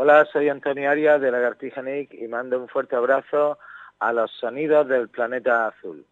Hola, soy Antonio Arias de Lagartija Nick y mando un fuerte abrazo a los sonidos del planeta azul.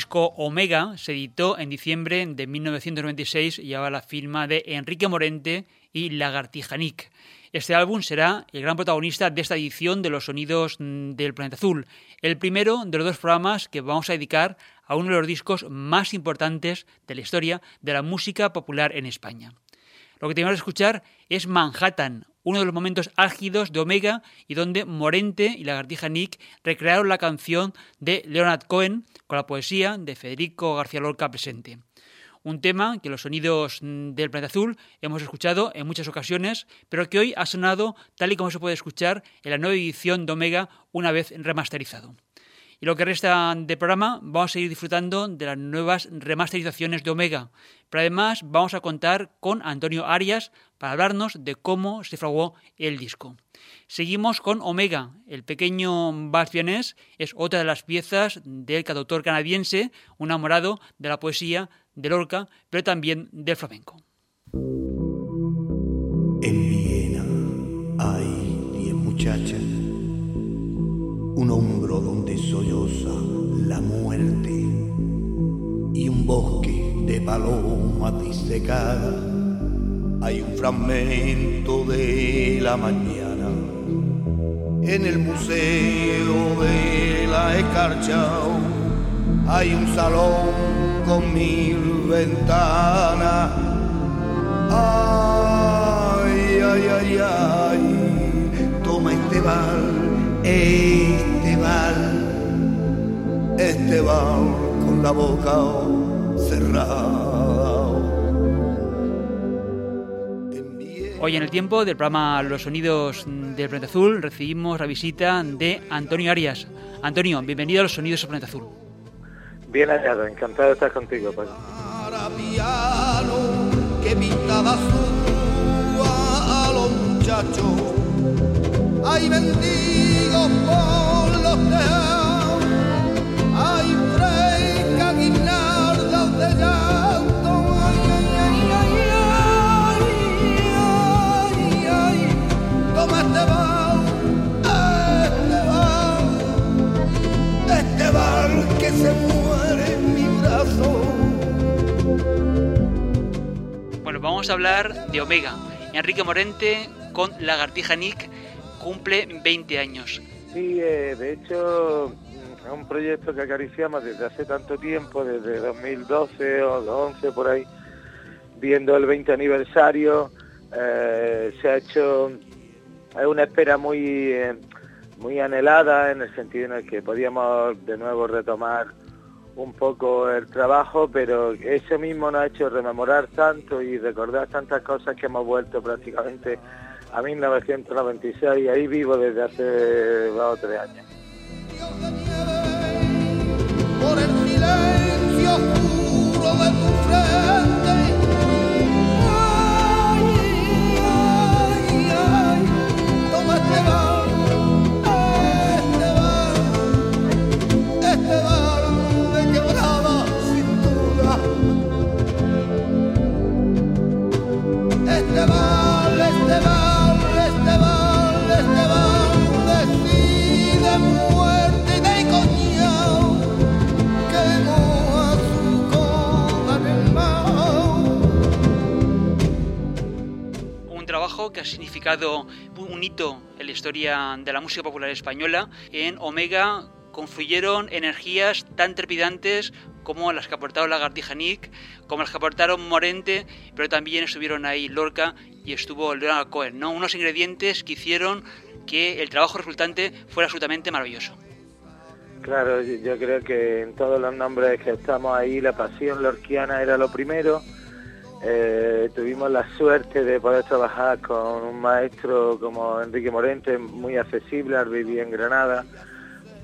Disco Omega se editó en diciembre de 1996 y llevaba la firma de Enrique Morente y Lagartija Nick. Este álbum será el gran protagonista de esta edición de los sonidos mm, del Planeta Azul, el primero de los dos programas que vamos a dedicar a uno de los discos más importantes de la historia de la música popular en España. Lo que tenemos que escuchar es Manhattan, uno de los momentos álgidos de Omega y donde Morente y la Lagartija Nick recrearon la canción de Leonard Cohen con la poesía de Federico García Lorca presente. Un tema que los sonidos mm, del planeta azul hemos escuchado en muchas ocasiones, pero que hoy ha sonado tal y como se puede escuchar en la nueva edición de Omega una vez remasterizado. Y lo que resta de programa, vamos a seguir disfrutando de las nuevas remasterizaciones de Omega. Pero además vamos a contar con Antonio Arias para hablarnos de cómo se fraguó el disco. Seguimos con Omega. El pequeño Bastianés es otra de las piezas del cantautor canadiense, un enamorado de la poesía de Lorca, pero también del flamenco. En Viena hay diez muchachas un hombro donde solloza la muerte y un bosque de palomas disecadas. Hay un fragmento de la mañana en el museo de la escarcha. Hay un salón con mil ventanas. Ay, ay, ay, ay, toma este bal este este con la boca cerrada. Hoy en el tiempo del programa Los Sonidos del Planeta Azul recibimos la visita de Antonio Arias. Antonio, bienvenido a Los Sonidos del Planeta Azul. Bien hallado, encantado de estar contigo. Pues. que a los muchachos de llanto, ay, ay, vamos a hablar de Omega. Enrique Morente con Lagartija Nick cumple 20 años. Sí, eh, de hecho mm, es un proyecto que acariciamos desde hace tanto tiempo, desde 2012 o 2011 por ahí, viendo el 20 aniversario, eh, se ha hecho, es una espera muy, eh, muy anhelada en el sentido en el que podíamos de nuevo retomar un poco el trabajo, pero eso mismo nos ha hecho rememorar tanto y recordar tantas cosas que hemos vuelto prácticamente a 1996 y ahí vivo desde hace dos o tres años. Por el silencio oscuro de tu frente. Este este este. Este este. Que ha significado un hito en la historia de la música popular española. En Omega confluyeron energías tan trepidantes como las que aportaron Lagartija Nick, como las que aportaron Morente, pero también estuvieron ahí Lorca y estuvo Leonard Cohen, ¿no? Unos ingredientes que hicieron que el trabajo resultante fuera absolutamente maravilloso. Claro, yo creo que en todos los nombres que estamos ahí, la pasión lorquiana era lo primero, eh, tuvimos la suerte de poder trabajar con un maestro como Enrique Morente, muy accesible, vivir en Granada,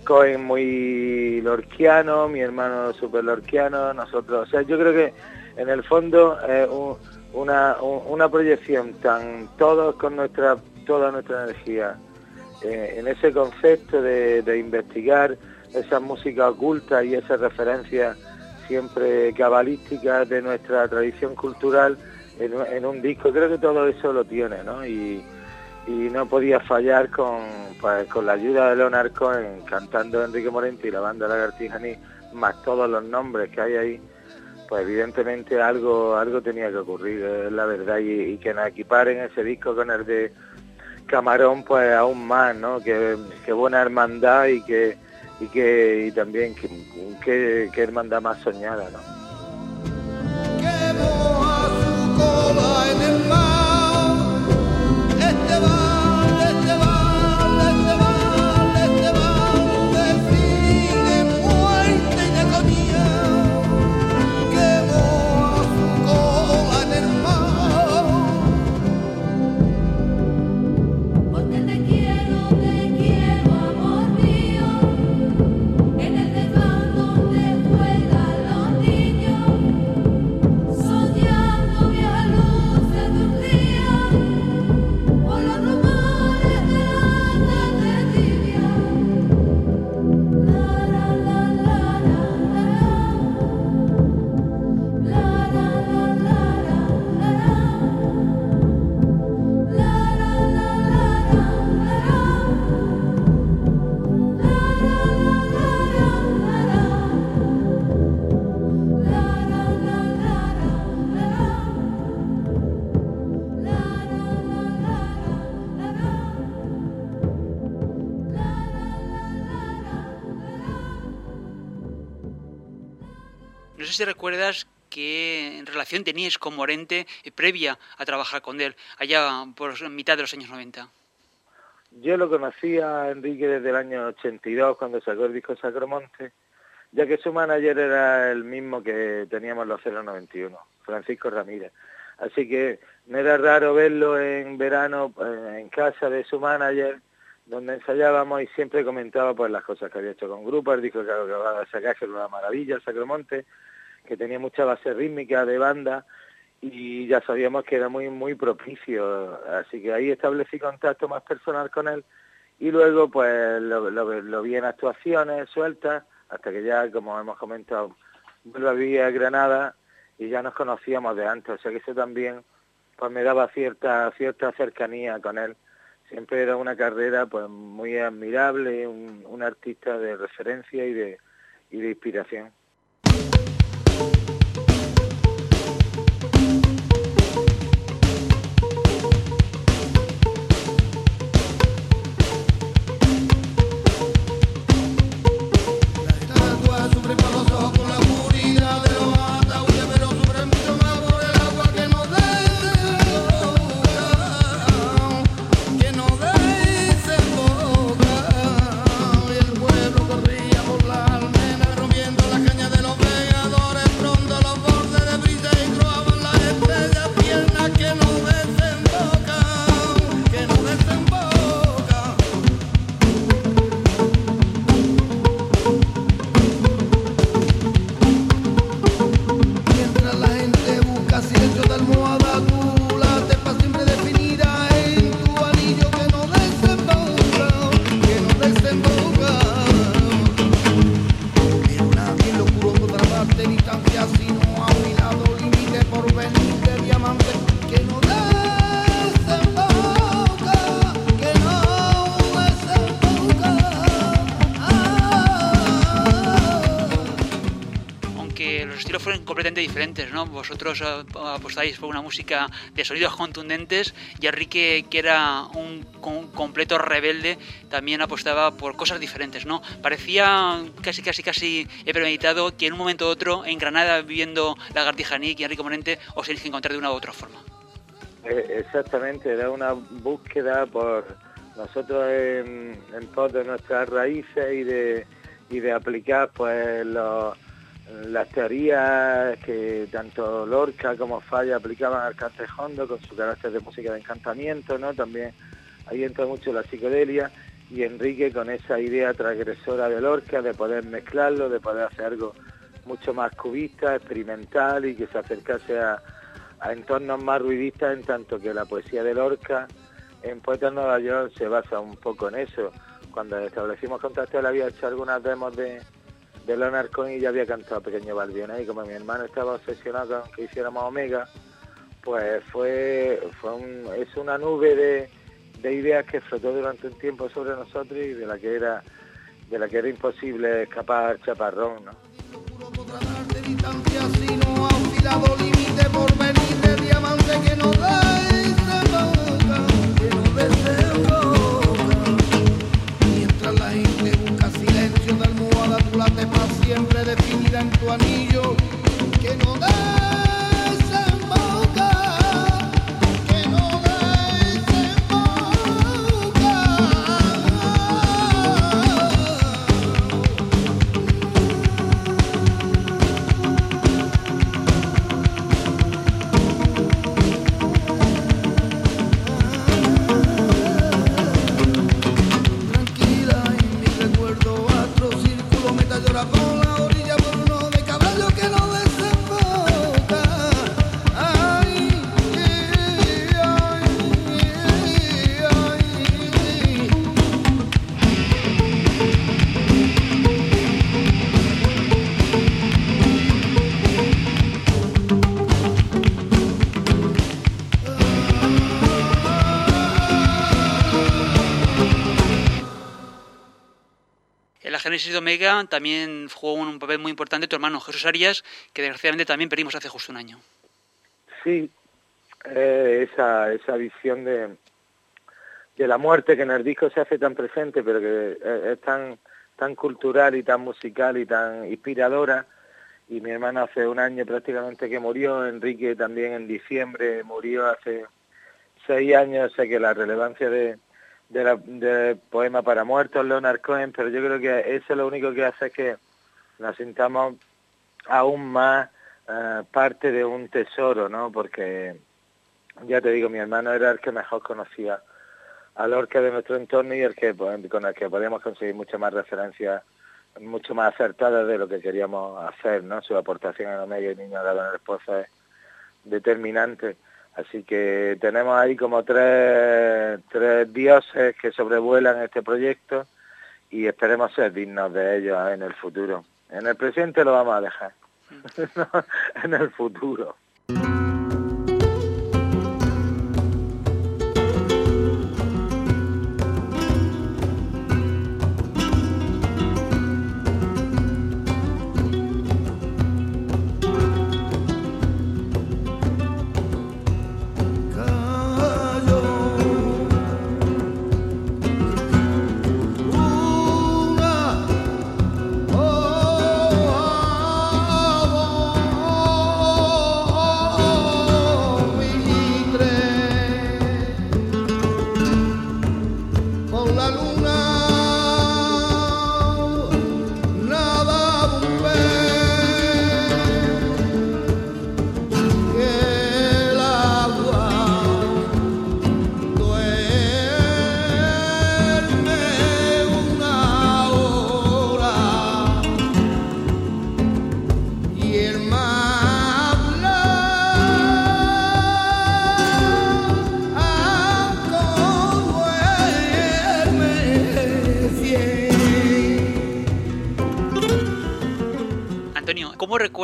Cohen muy lorquiano, mi hermano super lorquiano, nosotros, o sea, yo creo que en el fondo es una, una, proyección tan todos con nuestra toda nuestra energía eh, en ese concepto de, de investigar esa música oculta y esa referencia siempre cabalísticas de nuestra tradición cultural en, un disco. Creo que todo eso lo tiene, ¿no? Y, no podía fallar con, pues, con la ayuda de Leonard Cohen cantando Enrique Morente y la banda Lagartijaní, más todos los nombres que hay ahí, pues evidentemente algo algo tenía que ocurrir, es la verdad, y, que nos equiparen ese disco con el de Camarón pues aún más, ¿no? Que, buena hermandad y que y que y también que, que, hermandad más soñada, ¿no? Si recuerdas qué relación tenías con Morente eh, previa a trabajar con él, allá por mitad de los años 90. Yo lo conocía Enrique desde el año 82, cuando sacó el disco Sacromonte, ya que su manager era el mismo que teníamos los 091, Francisco Ramírez. Así que no era raro verlo en verano eh, en casa de su manager, donde ensayábamos y siempre comentaba pues las cosas que había hecho con grupo, el disco que acababa de sacar, que una maravilla, Sacromonte, que tenía mucha base rítmica de banda y ya sabíamos que era muy muy propicio, así que ahí establecí contacto más personal con él y luego pues lo, vi en actuaciones sueltas hasta que ya, como hemos comentado, vuelvo a vivir a Granada y ya nos conocíamos de antes, o sea que eso también pues me daba cierta cierta cercanía con él. Siempre era una carrera pues muy admirable, un, un artista de referencia y de, y de inspiración. Diferentes, ¿no? Vosotros eh, apostáis por una música de sonidos contundentes y Enrique, que era un, completo rebelde, también apostaba por cosas diferentes, ¿no? Parecía casi, casi, casi he premeditado que en un momento u otro, en Granada, viviendo la Nick y Enrique Morente, os tenéis que encontrar de una u otra forma. Eh, exactamente, era una búsqueda por nosotros en, en pos de nuestras raíces y de, y de aplicar pues los las teorías que tanto Lorca como Falla aplicaban al cantejondo con su carácter de música de encantamiento, ¿no? También ahí entra mucho la psicodelia y Enrique con esa idea transgresora de Lorca de poder mezclarlo, de poder hacer algo mucho más cubista, experimental y que se acercase a, entornos más ruidistas en tanto que la poesía de Lorca en Poeta Nueva York se basa un poco en eso. Cuando establecimos contacto él había hecho algunas demos de, de Leonard Cohen ya había cantado Pequeño Balbión y como mi hermano estaba obsesionado con que hiciéramos Omega, pues fue, es una nube de, de, ideas que flotó durante un tiempo sobre nosotros y de la que era de la que era imposible escapar chaparrón. Génesis de Omega también jugó un papel muy importante tu hermano Jesús Arias, que desgraciadamente también perdimos hace justo un año. Sí, eh, esa, esa visión de, de la muerte que en el disco se hace tan presente, pero que es, tan, tan cultural y tan musical y tan inspiradora. Y mi hermano hace un año prácticamente que murió, Enrique también en diciembre murió hace seis años, sé que la relevancia de, de, la, poema para muertos, Leonard Cohen, pero yo creo que eso lo único que hace es que nos sintamos aún más eh, parte de un tesoro, ¿no? Porque, ya te digo, mi hermano era el que mejor conocía al orque de nuestro entorno y el que pues, con el que podíamos conseguir muchas más referencias, mucho más acertadas de lo que queríamos hacer, ¿no? Su aportación en Omega y Niño Dado en el Esposa es determinante. Así que tenemos ahí como tres, dioses que sobrevuelan este proyecto y esperemos ser dignos de ellos en el futuro. En el presente lo vamos a dejar, en el futuro.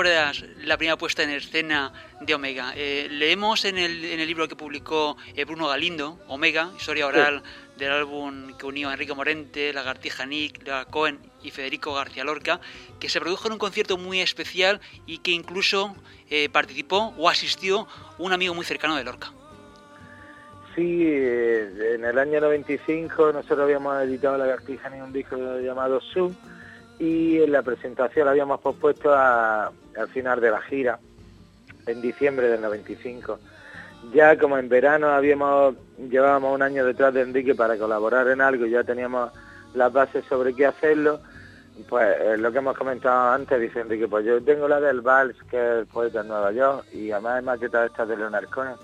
La primera puesta en escena de Omega. Eh, leemos en el, en el libro que publicó eh, Bruno Galindo, Omega, historia oral del álbum que unió a Enrique Morente, Lagartija Nick, Lea Cohen y Federico García Lorca, que se produjo en un concierto muy especial y que incluso eh, participó o asistió un amigo muy cercano de Lorca. Sí, en el año 95 nosotros habíamos editado Lagartija Nick, un disco llamado Zoom y la presentación la habíamos pospuesto al final de la gira, en diciembre del 95. Ya como en verano habíamos llevábamos un año detrás de Enrique para colaborar en algo, ya teníamos las bases sobre qué hacerlo, pues eh, lo que hemos comentado antes, dice Enrique, pues yo tengo la del Vals, que es el poeta en Nueva York, y además es maqueta esta de Leonard Cohen,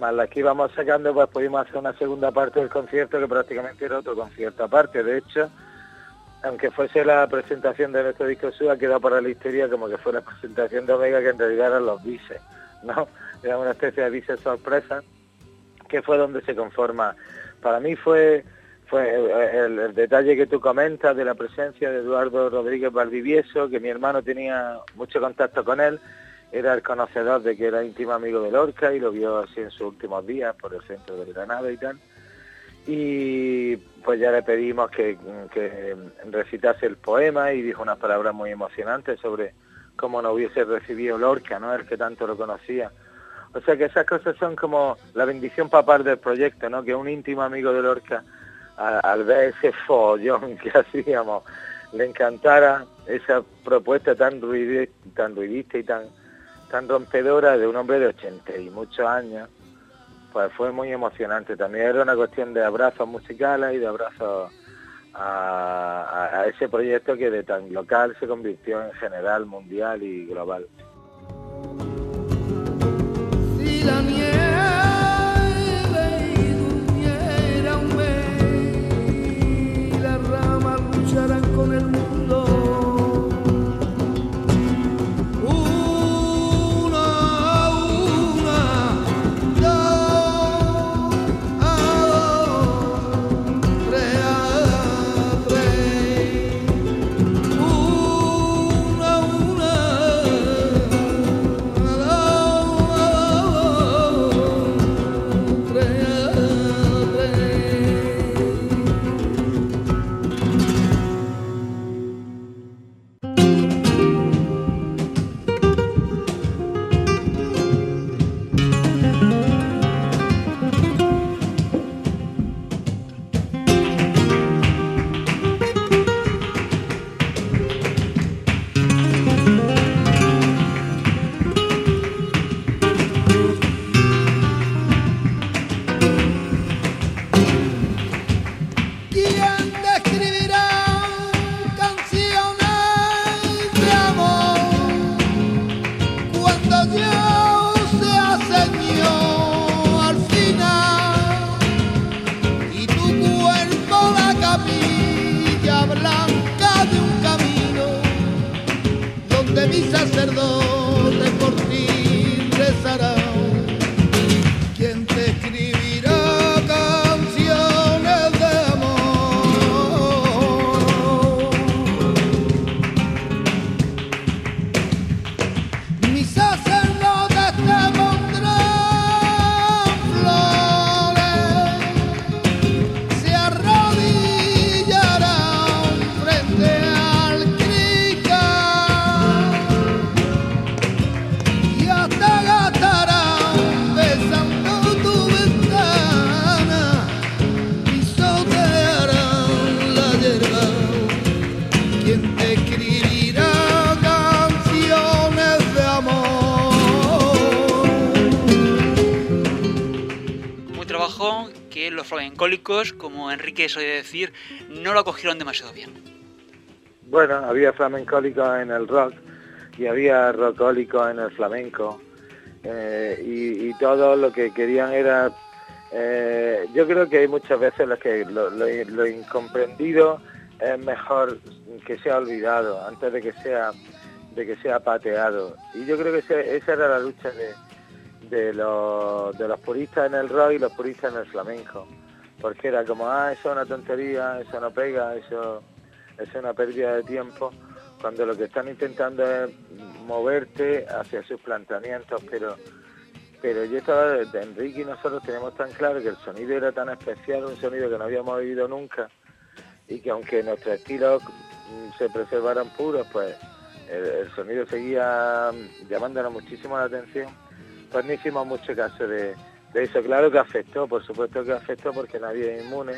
más la que íbamos sacando, pues pudimos hacer una segunda parte del concierto que prácticamente era otro concierto aparte. De hecho, aunque fuese la presentación de nuestro disco Sur, ha quedado para la historia como que fue la presentación de Omega, que en realidad eran los bises, ¿no? Era una especie de bises sorpresa, que fue donde se conforma. Para mí fue fue el, detalle que tú comentas de la presencia de Eduardo Rodríguez Valdivieso, que mi hermano tenía mucho contacto con él, era el conocedor de que era íntimo amigo de Lorca y lo vio así en sus últimos días por el centro de Granada y tal y pues ya le pedimos que, recitase el poema y dijo unas palabras muy emocionantes sobre cómo no hubiese recibido Lorca, ¿no? El que tanto lo conocía. O sea que esas cosas son como la bendición papal del proyecto, ¿no? Que un íntimo amigo de Lorca, al ver ese follón que hacíamos, le encantara esa propuesta tan tan ruidista y tan, tan rompedora de un hombre de ochenta y muchos años, pues fue muy emocionante. También era una cuestión de abrazos musicales y de abrazos a, ese proyecto que de tan local se convirtió en general, mundial y global. Como Enrique solía decir, no lo acogieron demasiado bien. Bueno, había flamencólicos en el rock y había rockólicos en el flamenco. Eh, y, todo lo que querían era... Eh, yo creo que hay muchas veces las que lo, incomprendido es mejor que sea olvidado antes de que sea de que sea pateado. Y yo creo que esa era la lucha de, de los, de los puristas en el rock y los puristas en el flamenco. Porque era como, ah, eso es una tontería, eso no pega, eso, es una pérdida de tiempo, cuando lo que están intentando es moverte hacia sus planteamientos, pero pero yo estaba, Enrique y nosotros tenemos tan claro que el sonido era tan especial, un sonido que no habíamos oído nunca, y que aunque nuestros estilos se preservaran puros, pues el, el sonido seguía llamándonos muchísimo la atención pues no hicimos mucho caso de, eso. Claro que afectó, por supuesto que afectó porque nadie es inmune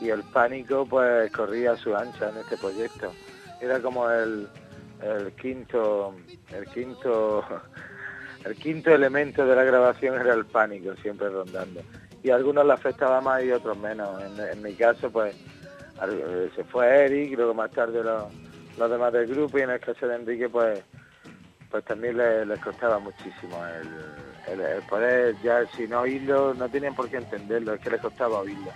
y el pánico pues corría a su ancha en este proyecto. Era como el, el quinto, el quinto, el quinto elemento de la grabación era el pánico, siempre rondando. Y a algunos le afectaba más y otros menos. En, mi caso, pues se fue Eric, luego más tarde los, los demás del grupo y en el caso de Enrique, pues pues también les, costaba muchísimo el, el, poder, ya si no oírlo, no tienen por qué entenderlo, es que les costaba oírlo.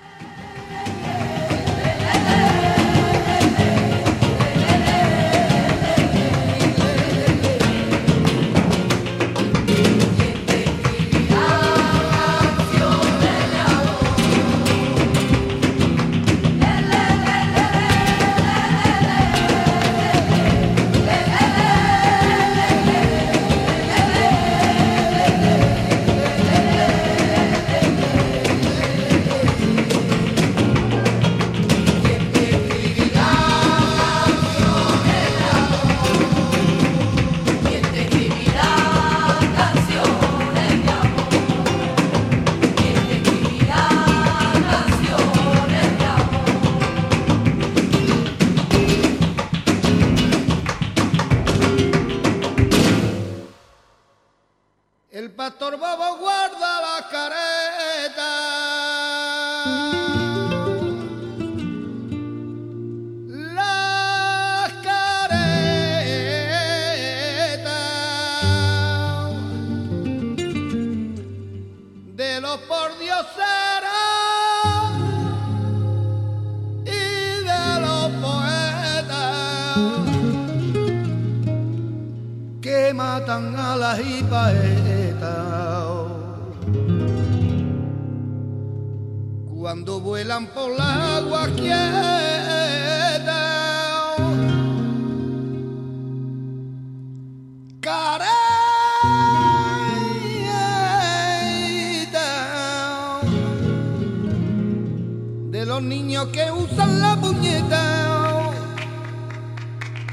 los niños que usan la puñeta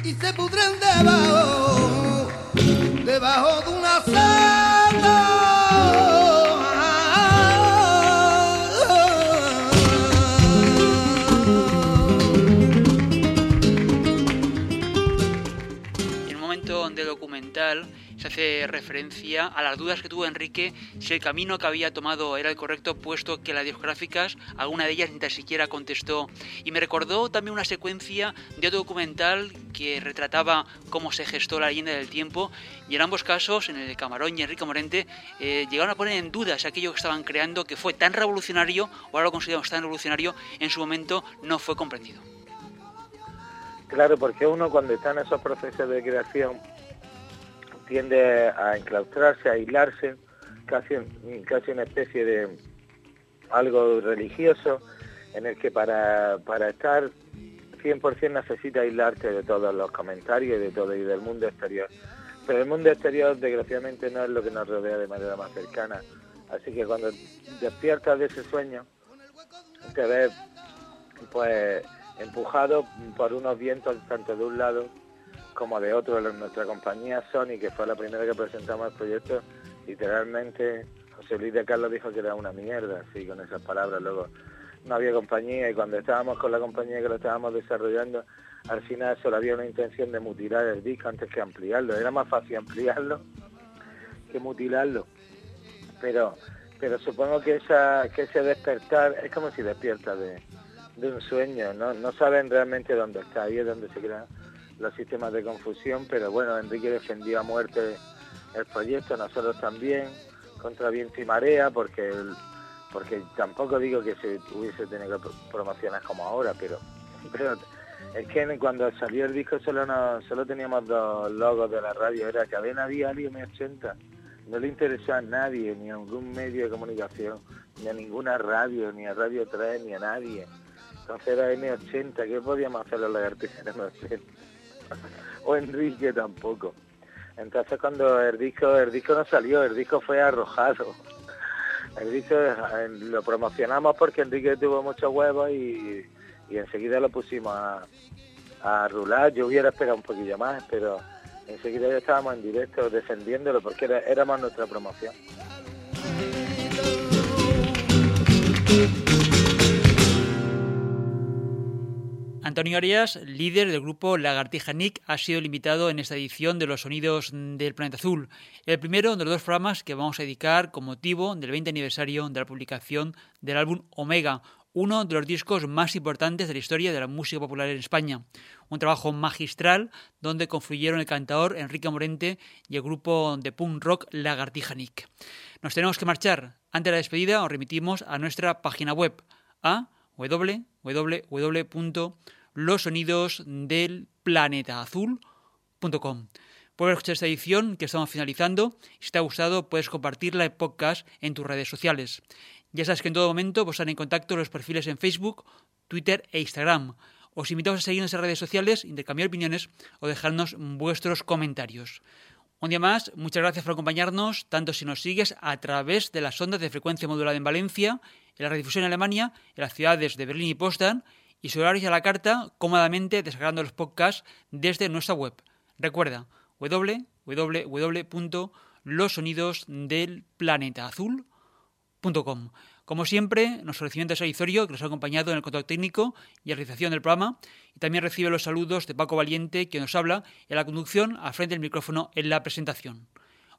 y se pudren debajo, debajo de una sal. A las dudas que tuvo Enrique si el camino que había tomado era el correcto, puesto que las discográficas, alguna de ellas ni tan siquiera contestó. Y me recordó también una secuencia de otro documental que retrataba cómo se gestó la leyenda del tiempo, y en ambos casos, en el de Camarón y Enrique Morente, eh, llegaron a poner en dudas aquello que estaban creando, que fue tan revolucionario, o ahora lo consideramos tan revolucionario, en su momento no fue comprendido. Claro, porque uno cuando está en esos procesos de creación tiende a enclaustrarse, a aislarse, casi, casi una especie de algo religioso, en el que para, para estar 100% necesita aislarte de todos los comentarios y de todo y del mundo exterior. Pero el mundo exterior desgraciadamente no es lo que nos rodea de manera más cercana. Así que cuando despiertas de ese sueño, te ves pues empujado por unos vientos tanto de un lado como de otro, nuestra compañía Sony, que fue la primera que presentamos el proyecto, literalmente José Luis de Carlos dijo que era una mierda, así con esas palabras. Luego no había compañía y cuando estábamos con la compañía que lo estábamos desarrollando, al final solo había una intención de mutilar el disco antes que ampliarlo. Era más fácil ampliarlo que mutilarlo. Pero pero supongo que esa que ese despertar es como si despierta de, un sueño, ¿no? no saben realmente dónde está, ahí es donde se crean los sistemas de confusión, pero bueno, Enrique defendió a muerte el proyecto, nosotros también, contra viento y marea, porque porque tampoco digo que se hubiese tenido que promocionar como ahora, pero, es que cuando salió el disco solo no, solo teníamos dos logos de la radio, era Cadena Diario M80 no le interesó a nadie, ni a ningún medio de comunicación, ni a ninguna radio, ni a Radio 3, ni a nadie. Entonces era M80, ¿qué podíamos hacer los lagartijas en M80? o Enrique tampoco. Entonces cuando el disco, el disco no salió, el disco fue arrojado. El disco lo promocionamos porque Enrique tuvo muchos huevos y, enseguida lo pusimos a, a rular. Yo hubiera esperado un poquillo más, pero enseguida ya estábamos en directo defendiéndolo porque era, éramos nuestra promoción. Antonio Arias, líder del grupo Lagartija Nick, ha sido el invitado en esta edición de Los Sonidos del Planeta Azul, el primero de los dos programas que vamos a dedicar con motivo del 20 aniversario de la publicación del álbum Omega, uno de los discos más importantes de la historia de la música popular en España. Un trabajo magistral donde confluyeron el cantador Enrique Morente y el grupo de punk rock Lagartija Nick. Nos tenemos que marchar. Antes de la despedida os remitimos a nuestra página web a www.losonidosdelplanetaazul.com. Puedes escuchar esta edición que estamos finalizando. Si te ha gustado, puedes compartirla en podcast en tus redes sociales. Ya sabes que en todo momento vos estar en contacto los perfiles en Facebook, Twitter e Instagram. Os invitamos a seguirnos en redes sociales, intercambiar opiniones o dejarnos vuestros comentarios. Un día más, muchas gracias por acompañarnos, tanto si nos sigues a través de las ondas de frecuencia modulada en Valencia, en la redifusión en Alemania, en las ciudades de Berlín y Potsdam, y su horario a la carta, cómodamente descargando los podcasts desde nuestra web. Recuerda, www.losonidosdelplanetaazul.com como siempre, nuestro recibimiento es que nos ha acompañado en el control técnico y realización del programa, y también recibe los saludos de Paco Valiente, que nos habla en la conducción al frente del micrófono en la presentación.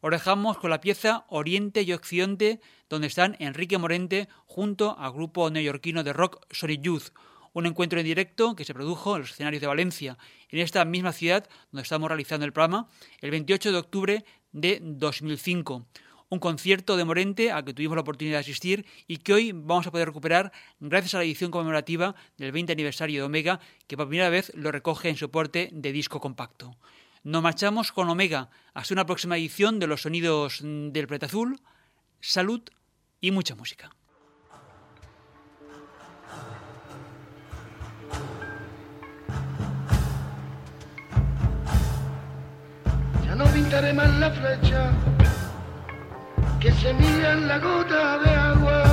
Os dejamos con la pieza Oriente y Occidente, donde están Enrique Morente junto al grupo neoyorquino de rock Sorry Youth, un encuentro en directo que se produjo en los escenarios de Valencia, en esta misma ciudad donde estamos realizando el programa, el 28 de octubre de 2005 un concierto de Morente al que tuvimos la oportunidad de asistir y que hoy vamos a poder recuperar gracias a la edición conmemorativa del 20 aniversario de Omega, que por primera vez lo recoge en soporte de disco compacto. Nos marchamos con Omega hasta una próxima edición de los sonidos del Planeta Azul. Salud y mucha música. Pintaré más la flecha que se mira en la gota de agua,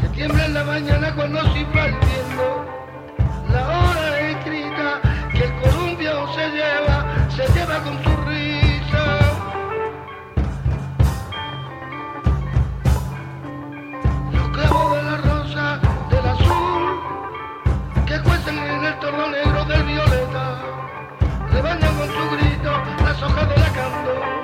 que tiembla en la mañana cuando va el viento, la hora escrita que el columpio se lleva, se lleva con su risa. Los clavos de la rosa, del azul, que cuestan en el torno negro del violeta, las hojas de la candor.